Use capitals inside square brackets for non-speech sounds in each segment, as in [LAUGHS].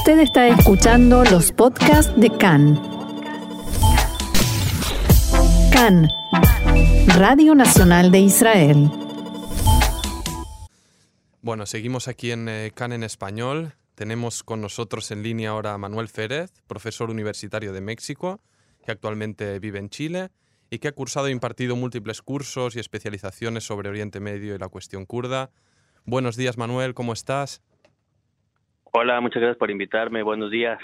Usted está escuchando los podcasts de CAN. CAN, Radio Nacional de Israel. Bueno, seguimos aquí en eh, CAN en español. Tenemos con nosotros en línea ahora a Manuel Férez, profesor universitario de México, que actualmente vive en Chile y que ha cursado e impartido múltiples cursos y especializaciones sobre Oriente Medio y la cuestión kurda. Buenos días, Manuel, ¿cómo estás? Hola, muchas gracias por invitarme. Buenos días.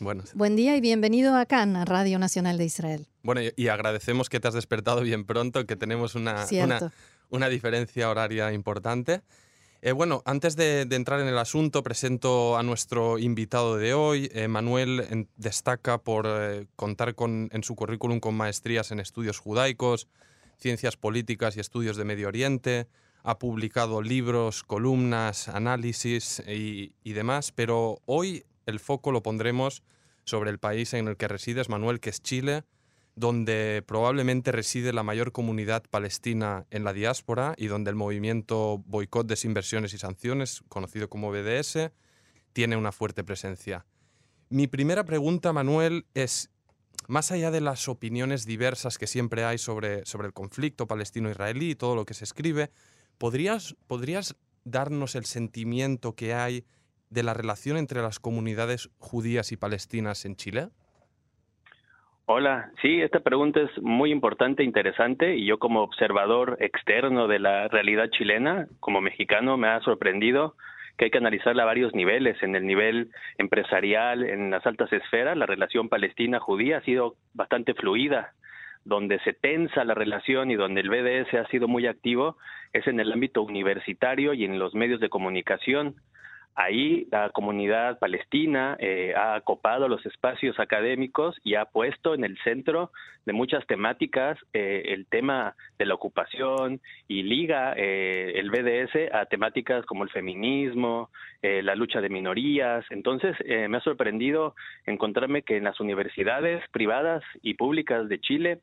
Bueno, Buen día y bienvenido a CAN, a Radio Nacional de Israel. bueno y, agradecemos que te has despertado bien pronto, que tenemos una, una, Cierto. una diferencia horaria importante. Eh, bueno, antes de, de entrar en el asunto, presento a nuestro invitado de hoy. Eh, Manuel en- destaca por eh, contar con, en su currículum con maestrías en estudios judaicos, ciencias políticas y estudios de Medio Oriente. Ha publicado libros, columnas, análisis y, demás, pero hoy el foco lo pondremos sobre el país en el que resides, Manuel, que es Chile, donde probablemente reside la mayor comunidad palestina en la diáspora y donde el movimiento Boicot, Desinversiones y Sanciones, conocido como BDS, tiene una fuerte presencia. Mi primera pregunta, Manuel, es, más allá de las opiniones diversas que siempre hay sobre, sobre el conflicto palestino-israelí y todo lo que se escribe, ¿podrías, ¿podrías darnos el sentimiento que hay de la relación entre las comunidades judías y palestinas en Chile? Hola, sí, esta pregunta es muy importante, interesante, y yo como observador externo de la realidad chilena, como mexicano, me ha sorprendido que hay que analizarla a varios niveles. En el nivel empresarial, en las altas esferas, la relación palestina-judía ha sido bastante fluida. Donde se tensa la relación y donde el BDS ha sido muy activo es en el ámbito universitario y en los medios de comunicación. Ahí la comunidad palestina eh, ha copado los espacios académicos y ha puesto en el centro de muchas temáticas eh, el tema de la ocupación y liga eh, el BDS a temáticas como el feminismo, eh, la lucha de minorías. Entonces eh, me ha sorprendido encontrarme que en las universidades privadas y públicas de Chile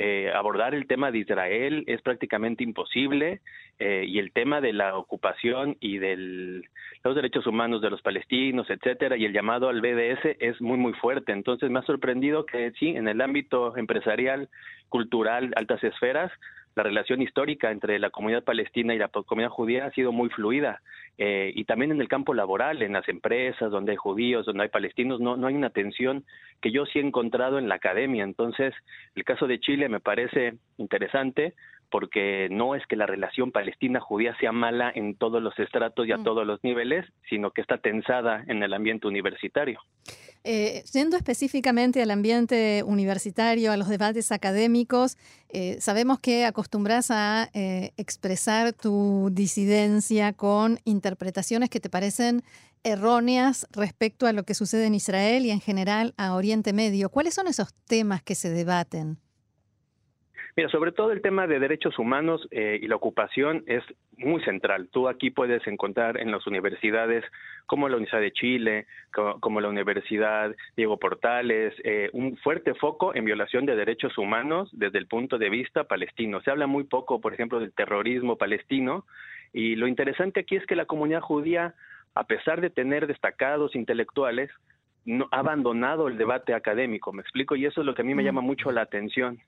eh, abordar el tema de Israel es prácticamente imposible eh, y el tema de la ocupación y de los derechos humanos de los palestinos, etcétera, y el llamado al BDS es muy muy fuerte. Entonces me ha sorprendido que sí, en el ámbito empresarial, cultural, altas esferas, la relación histórica entre la comunidad palestina y la comunidad judía ha sido muy fluida. Eh, y también en el campo laboral, en las empresas donde hay judíos, donde hay palestinos, no, no hay una tensión que yo sí he encontrado en la academia. Entonces, el caso de Chile me parece interesante porque no es que la relación palestina-judía sea mala en todos los estratos y a Mm. todos los niveles, sino que está tensada en el ambiente universitario. Eh, yendo específicamente al ambiente universitario, a los debates académicos, eh, sabemos que acostumbras a eh, expresar tu disidencia con interpretaciones que te parecen erróneas respecto a lo que sucede en Israel y en general a Oriente Medio. ¿Cuáles son esos temas que se debaten? Mira, sobre todo el tema de derechos humanos eh, y la ocupación es muy central. Tú aquí puedes encontrar en las universidades como la Universidad de Chile, co- como, la Universidad Diego Portales, eh, un fuerte foco en violación de derechos humanos desde el punto de vista palestino. Se habla muy poco, por ejemplo, del terrorismo palestino y lo interesante aquí es que la comunidad judía, a pesar de tener destacados intelectuales, no, ha abandonado el debate académico, me explico, y eso es lo que a mí me Mm. llama mucho la atención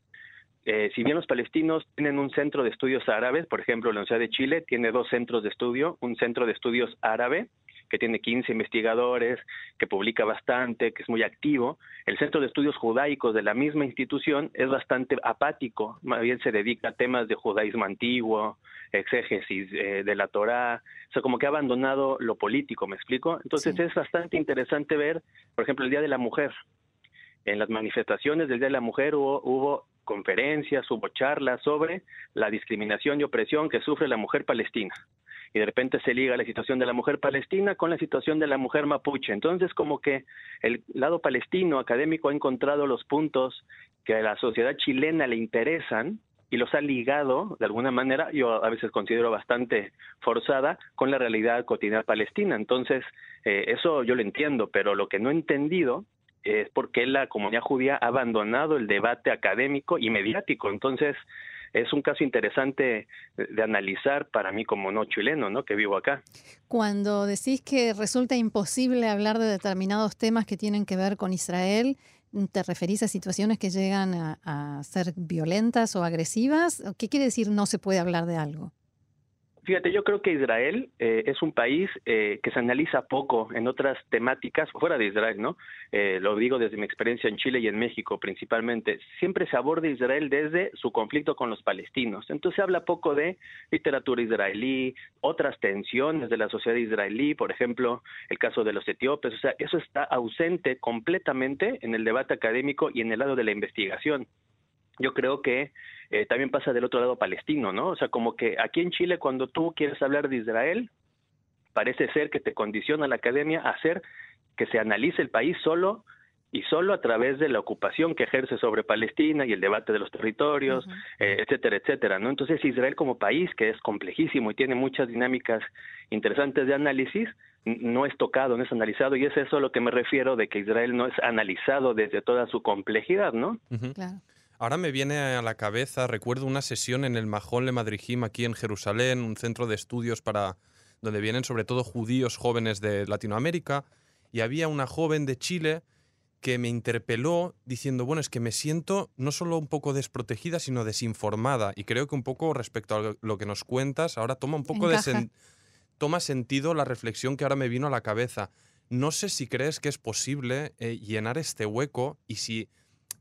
eh, si bien los palestinos tienen un centro de estudios árabes, por ejemplo, la Universidad de Chile tiene dos centros de estudio, un centro de estudios árabe que tiene 15 investigadores, que publica bastante, que es muy activo. El Centro de Estudios Judaicos de la misma institución es bastante apático, más bien se dedica a temas de judaísmo antiguo, exégesis eh, de la Torá, o sea, como que ha abandonado lo político, ¿me explico? Entonces Sí. es bastante interesante ver, por ejemplo, el Día de la Mujer. En las manifestaciones del Día de la Mujer hubo, hubo conferencias, hubo charlas sobre la discriminación y opresión que sufre la mujer palestina. Y de repente se liga la situación de la mujer palestina con la situación de la mujer mapuche. Entonces, como que el lado palestino académico ha encontrado los puntos que a la sociedad chilena le interesan y los ha ligado de alguna manera, yo a veces considero bastante forzada, con la realidad cotidiana palestina. Entonces, eh, eso yo lo entiendo, pero lo que no he entendido es porque la comunidad judía ha abandonado el debate académico y mediático. Entonces, es un caso interesante de analizar para mí como no chileno, ¿no? Que vivo acá. Cuando decís que resulta imposible hablar de determinados temas que tienen que ver con Israel, ¿te referís a situaciones que llegan a, a ser violentas o agresivas? ¿Qué quiere decir no se puede hablar de algo? Fíjate, yo creo que Israel eh, es un país eh, que se analiza poco en otras temáticas fuera de Israel, ¿no? Eh, lo digo desde mi experiencia en Chile y en México principalmente. Siempre se aborda Israel desde su conflicto con los palestinos. Entonces se habla poco de literatura israelí, otras tensiones de la sociedad israelí, por ejemplo, el caso de los etíopes. O sea, eso está ausente completamente en el debate académico y en el lado de la investigación yo creo que eh, también pasa del otro lado palestino, ¿no? O sea, como que aquí en Chile cuando tú quieres hablar de Israel, parece ser que te condiciona la academia a hacer que se analice el país solo y solo a través de la ocupación que ejerce sobre Palestina y el debate de los territorios, eh, etcétera, etcétera, ¿no? Entonces Israel como país, que es complejísimo y tiene muchas dinámicas interesantes de análisis, no es tocado, no es analizado, y es eso a lo que me refiero de que Israel no es analizado desde toda su complejidad, ¿no? Claro. Ahora me viene a la cabeza, recuerdo una sesión en el Majón Le Madrigim aquí en Jerusalén, un centro de estudios para donde vienen sobre todo judíos jóvenes de Latinoamérica, y había una joven de Chile que me interpeló diciendo, bueno, es que me siento no solo un poco desprotegida, sino desinformada. Y creo que un poco respecto a lo que nos cuentas, ahora toma un poco de toma sentido la reflexión que ahora me vino a la cabeza. No sé si crees que es posible eh, llenar este hueco y si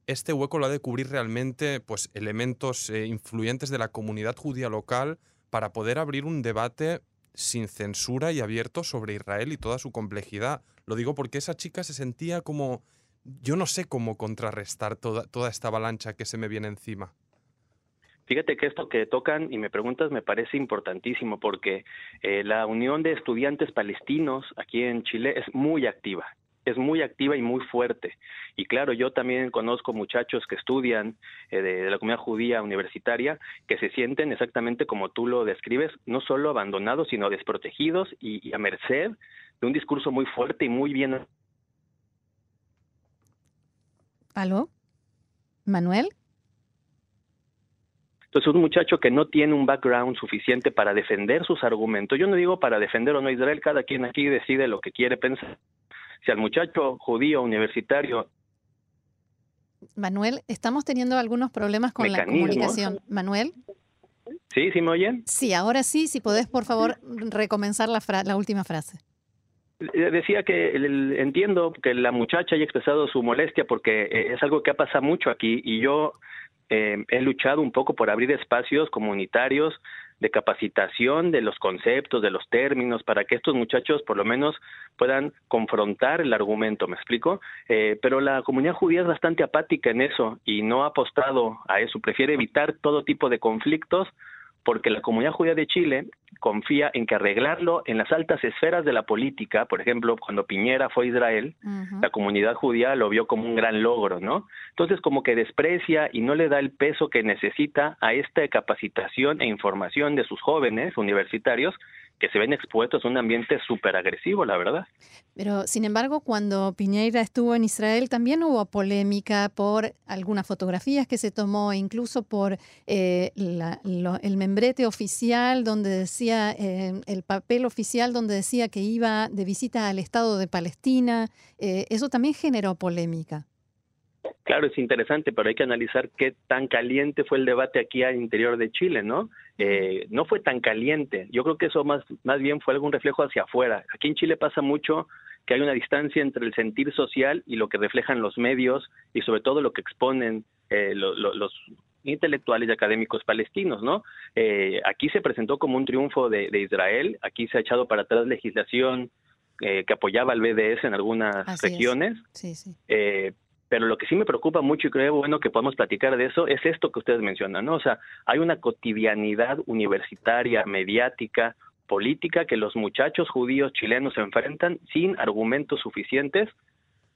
este hueco lo ha de cubrir realmente pues, elementos eh, influyentes de la comunidad judía local para poder abrir un debate sin censura y abierto sobre Israel y toda su complejidad. Lo digo porque esa chica se sentía como, yo no sé cómo contrarrestar toda, toda esta avalancha que se me viene encima. Fíjate que esto que tocan y me preguntas me parece importantísimo porque eh, la Unión de Estudiantes Palestinos aquí en Chile es muy activa es muy activa y muy fuerte. Y claro, yo también conozco muchachos que estudian eh, de, la comunidad judía universitaria que se sienten exactamente como tú lo describes, no solo abandonados, sino desprotegidos y, a merced de un discurso muy fuerte y muy bien. ¿Aló? ¿Manuel? Entonces, un muchacho que no tiene un background suficiente para defender sus argumentos, yo no digo para defender o no Israel, cada quien aquí decide lo que quiere pensar, si al muchacho judío universitario Manuel, estamos teniendo algunos problemas con la comunicación. Manuel. Sí, ¿sí me oyen? Sí, ahora sí, si podés, por favor, recomenzar la, la última frase. Eh, decía que entiendo que la muchacha haya expresado su molestia porque eh, es algo que ha pasado mucho aquí y yo eh, he luchado un poco por abrir espacios comunitarios de capacitación de los conceptos, de los términos, para que estos muchachos por lo menos puedan confrontar el argumento, ¿me explico? Eh, pero la comunidad judía es bastante apática en eso y no ha apostado a eso, prefiere evitar todo tipo de conflictos porque la comunidad judía de Chile confía en que arreglarlo en las altas esferas de la política, por ejemplo, cuando Piñera fue a Israel, la comunidad judía lo vio como un gran logro, ¿no? Entonces como que desprecia y no le da el peso que necesita a esta capacitación e información de sus jóvenes universitarios que se ven expuestos a un ambiente súper agresivo, la verdad. Pero, sin embargo, cuando Piñera estuvo en Israel, también hubo polémica por algunas fotografías que se tomó, incluso por eh, el membrete oficial donde decía, eh, el papel oficial donde decía que iba de visita al Estado de Palestina. Eh, eso también generó polémica. Claro, es interesante, pero hay que analizar qué tan caliente fue el debate aquí al interior de Chile, ¿no? Eh, no fue tan caliente. Yo creo que eso más, más bien fue algún reflejo hacia afuera. Aquí en Chile pasa mucho que hay una distancia entre el sentir social y lo que reflejan los medios y sobre todo lo que exponen eh, los intelectuales y académicos palestinos, ¿no? Eh, aquí se presentó como un triunfo de, Israel, aquí se ha echado para atrás legislación que apoyaba al BDS en algunas regiones. Sí, sí. Pero lo que sí me preocupa mucho y creo bueno que podemos platicar de eso es esto que ustedes mencionan, ¿no? O sea, hay una cotidianidad universitaria, mediática, política que los muchachos judíos chilenos enfrentan sin argumentos suficientes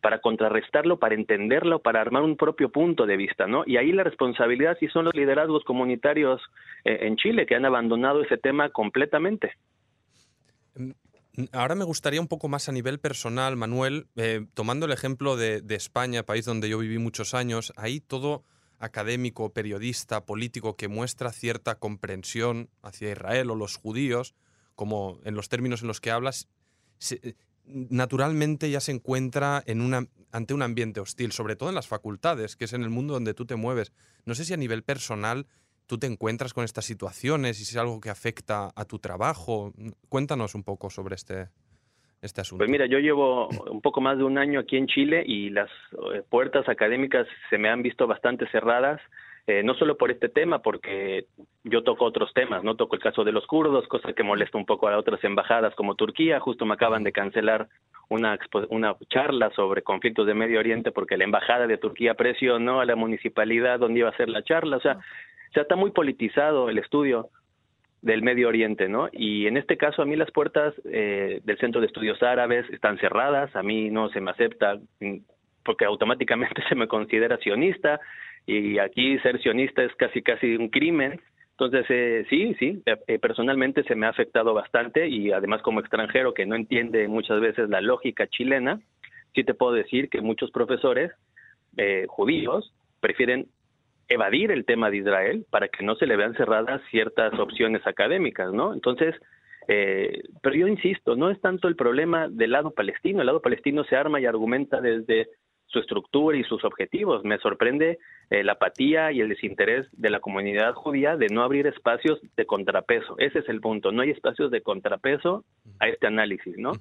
para contrarrestarlo, para entenderlo, para armar un propio punto de vista, ¿no? Y ahí la responsabilidad sí son los liderazgos comunitarios eh, en Chile que han abandonado ese tema completamente. Ahora me gustaría un poco más a nivel personal, Manuel, eh, tomando el ejemplo de, España, país donde yo viví muchos años, ahí todo académico, periodista, político que muestra cierta comprensión hacia Israel o los judíos, como en los términos en los que hablas, naturalmente ya se encuentra ante un ambiente hostil, sobre todo en las facultades, que es en el mundo donde tú te mueves. No sé si a nivel personal tú te encuentras con estas situaciones y si es algo que afecta a tu trabajo. Cuéntanos un poco sobre este, este asunto. Pues mira, yo llevo un poco más de un año aquí en Chile y las eh, puertas académicas se me han visto bastante cerradas. Eh, no solo por este tema, porque yo toco otros temas, no toco el caso de los kurdos, cosa que molesta un poco a otras embajadas como Turquía, justo me acaban de cancelar una, una charla sobre conflictos de Medio Oriente porque la embajada de Turquía presionó a la municipalidad donde iba a ser la charla, o sea, ya está muy politizado el estudio del Medio Oriente, ¿no? Y en este caso a mí las puertas eh, del Centro de Estudios Árabes están cerradas, a mí no se me acepta mm, porque automáticamente [LAUGHS] se me considera sionista, y aquí ser sionista es casi casi un crimen. Entonces, eh, sí, sí, eh, eh, personalmente se me ha afectado bastante y además como extranjero que no entiende muchas veces la lógica chilena, sí te puedo decir que muchos profesores judíos prefieren evadir el tema de Israel para que no se le vean cerradas ciertas opciones académicas, ¿no? Entonces, pero yo insisto, no es tanto el problema del lado palestino, el lado palestino se arma y argumenta desde su estructura y sus objetivos. Me sorprende eh, la apatía y el desinterés de la comunidad judía de no abrir espacios de contrapeso. Ese es el punto. No hay espacios de contrapeso a este análisis, ¿no?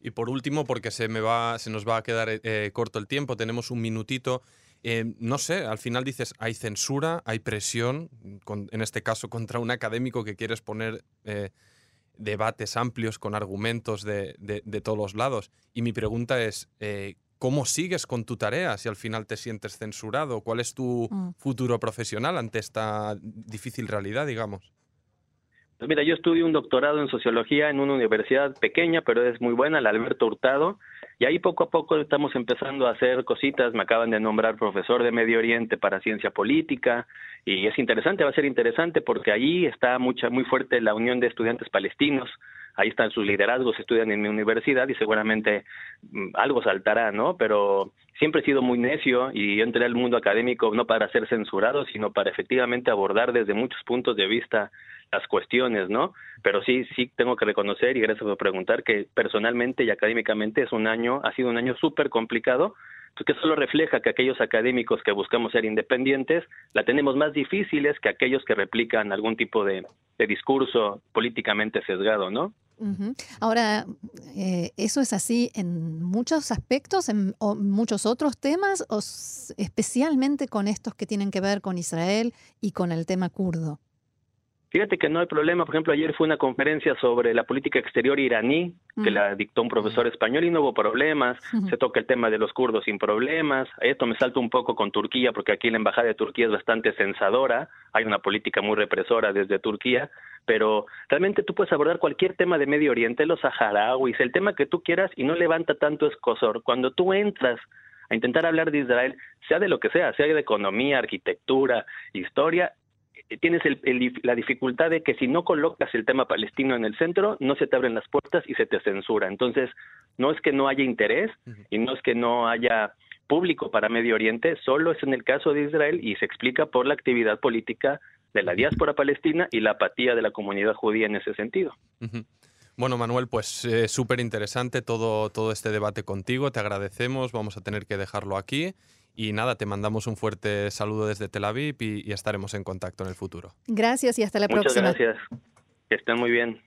Y por último, porque se, me va, se nos va a quedar eh, corto el tiempo, tenemos un minutito. Eh, no sé, al final dices, hay censura, hay presión, en este caso contra un académico que quiere exponer debates amplios con argumentos de, de, todos los lados. Y mi pregunta es, ¿Cómo sigues con tu tarea si al final te sientes censurado? ¿Cuál es tu mm. futuro profesional ante esta difícil realidad, digamos? Pues mira, yo estudio un doctorado en sociología en una universidad pequeña, pero es muy buena, la Alberto Hurtado, y ahí poco a poco estamos empezando a hacer cositas. Me acaban de nombrar profesor de Medio Oriente para ciencia política, y es interesante, va a ser interesante porque allí está mucha, muy fuerte la unión de estudiantes palestinos ahí están sus liderazgos, estudian en mi universidad y seguramente mm, algo saltará, ¿no? Pero siempre he sido muy necio y entré al mundo académico no para ser censurado, sino para efectivamente abordar desde muchos puntos de vista las cuestiones, ¿no? Pero sí, sí tengo que reconocer y gracias por preguntar que personalmente y académicamente es un año, ha sido un año súper complicado, que solo refleja que aquellos académicos que buscamos ser independientes la tenemos más difíciles que aquellos que replican algún tipo de, discurso políticamente sesgado, ¿no? Ahora, eh, ¿eso es así en muchos aspectos, en o muchos otros temas, o especialmente con estos que tienen que ver con Israel y con el tema kurdo? Fíjate que no hay problema. Por ejemplo, ayer fue una conferencia sobre la política exterior iraní que mm. la dictó un profesor español y no hubo problemas. Se toca el tema de los kurdos sin problemas. Esto me salta un poco con Turquía porque aquí la embajada de Turquía es bastante censadora. Hay una política muy represora desde Turquía. Pero realmente tú puedes abordar cualquier tema de Medio Oriente, los saharauis, el tema que tú quieras y no levanta tanto escosor. Cuando tú entras a intentar hablar de Israel, sea de lo que sea, sea de economía, arquitectura, historia, eh, tienes la dificultad de que si no colocas el tema palestino en el centro, no se te abren las puertas y se te censura. Entonces, no es que no haya interés y no es que no haya público para Medio Oriente, solo es en el caso de Israel y se explica por la actividad política de la diáspora palestina y la apatía de la comunidad judía en ese sentido. Bueno, Manuel, pues eh, súper interesante todo, todo este debate contigo. Te agradecemos. Vamos a tener que dejarlo aquí. Y nada, te mandamos un fuerte saludo desde Tel Aviv y, estaremos en contacto en el futuro. Gracias y hasta la próxima. Muchas gracias. Que estén muy bien.